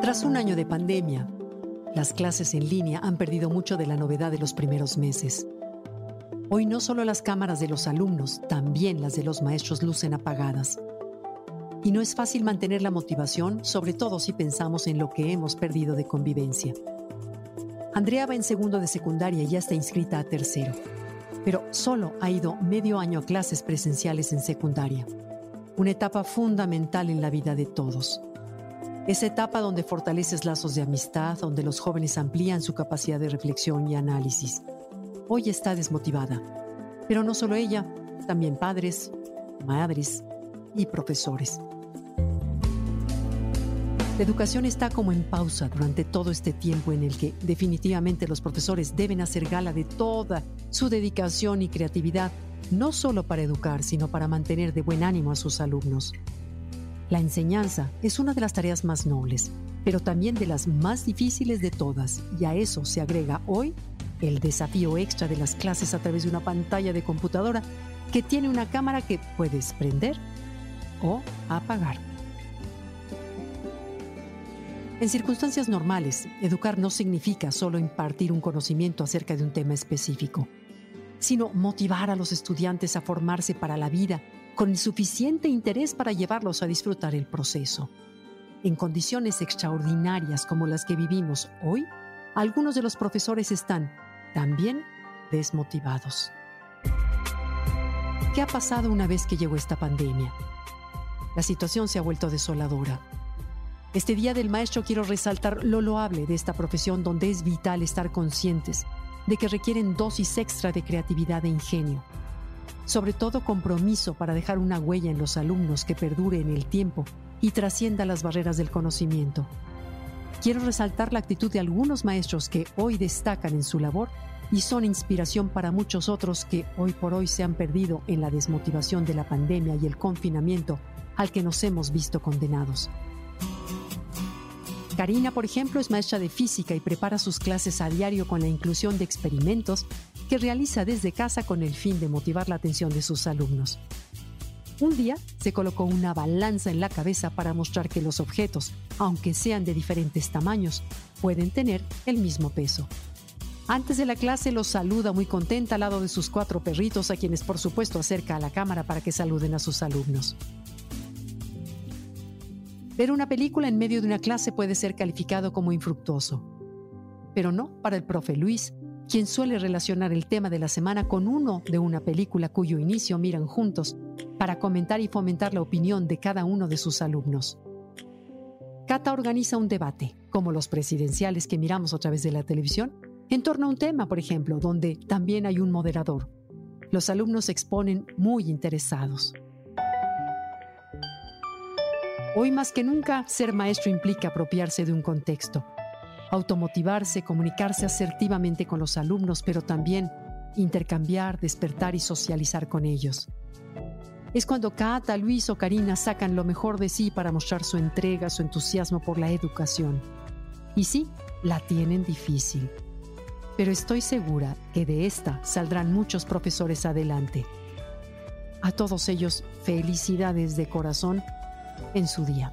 Tras un año de pandemia, las clases en línea han perdido mucho de la novedad de los primeros meses. Hoy no solo las cámaras de los alumnos, también las de los maestros lucen apagadas. Y no es fácil mantener la motivación, sobre todo si pensamos en lo que hemos perdido de convivencia. Andrea va en segundo de secundaria y ya está inscrita a tercero, pero solo ha ido medio año a clases presenciales en secundaria, una etapa fundamental en la vida de todos. Esa etapa donde fortaleces lazos de amistad, donde los jóvenes amplían su capacidad de reflexión y análisis. Hoy está desmotivada. Pero no solo ella, también padres, madres y profesores. La educación está como en pausa durante todo este tiempo en el que definitivamente los profesores deben hacer gala de toda su dedicación y creatividad, no solo para educar, sino para mantener de buen ánimo a sus alumnos. La enseñanza es una de las tareas más nobles, pero también de las más difíciles de todas, y a eso se agrega hoy el desafío extra de las clases a través de una pantalla de computadora que tiene una cámara que puedes prender o apagar. En circunstancias normales, educar no significa solo impartir un conocimiento acerca de un tema específico, sino motivar a los estudiantes a formarse para la vida con el suficiente interés para llevarlos a disfrutar el proceso. En condiciones extraordinarias como las que vivimos hoy, algunos de los profesores están también desmotivados. ¿Qué ha pasado una vez que llegó esta pandemia? La situación se ha vuelto desoladora. Este Día del Maestro quiero resaltar lo loable de esta profesión donde es vital estar conscientes de que requieren dosis extra de creatividad e ingenio sobre todo compromiso para dejar una huella en los alumnos que perdure en el tiempo y trascienda las barreras del conocimiento. Quiero resaltar la actitud de algunos maestros que hoy destacan en su labor y son inspiración para muchos otros que hoy por hoy se han perdido en la desmotivación de la pandemia y el confinamiento al que nos hemos visto condenados. Karina, por ejemplo, es maestra de física y prepara sus clases a diario con la inclusión de experimentos que realiza desde casa con el fin de motivar la atención de sus alumnos. Un día se colocó una balanza en la cabeza para mostrar que los objetos, aunque sean de diferentes tamaños, pueden tener el mismo peso. Antes de la clase los saluda muy contenta al lado de sus cuatro perritos, a quienes por supuesto acerca a la cámara para que saluden a sus alumnos. Ver una película en medio de una clase puede ser calificado como infructuoso, pero no para el profe Luis, quien suele relacionar el tema de la semana con uno de una película cuyo inicio miran juntos para comentar y fomentar la opinión de cada uno de sus alumnos. Cata organiza un debate, como los presidenciales que miramos a través de la televisión, en torno a un tema, por ejemplo, donde también hay un moderador. Los alumnos exponen muy interesados. Hoy más que nunca, ser maestro implica apropiarse de un contexto, automotivarse, comunicarse asertivamente con los alumnos, pero también intercambiar, despertar y socializar con ellos. Es cuando Cata, Luis o Karina sacan lo mejor de sí para mostrar su entrega, su entusiasmo por la educación. Y sí, la tienen difícil. Pero estoy segura que de esta saldrán muchos profesores adelante. A todos ellos, felicidades de corazón en su día.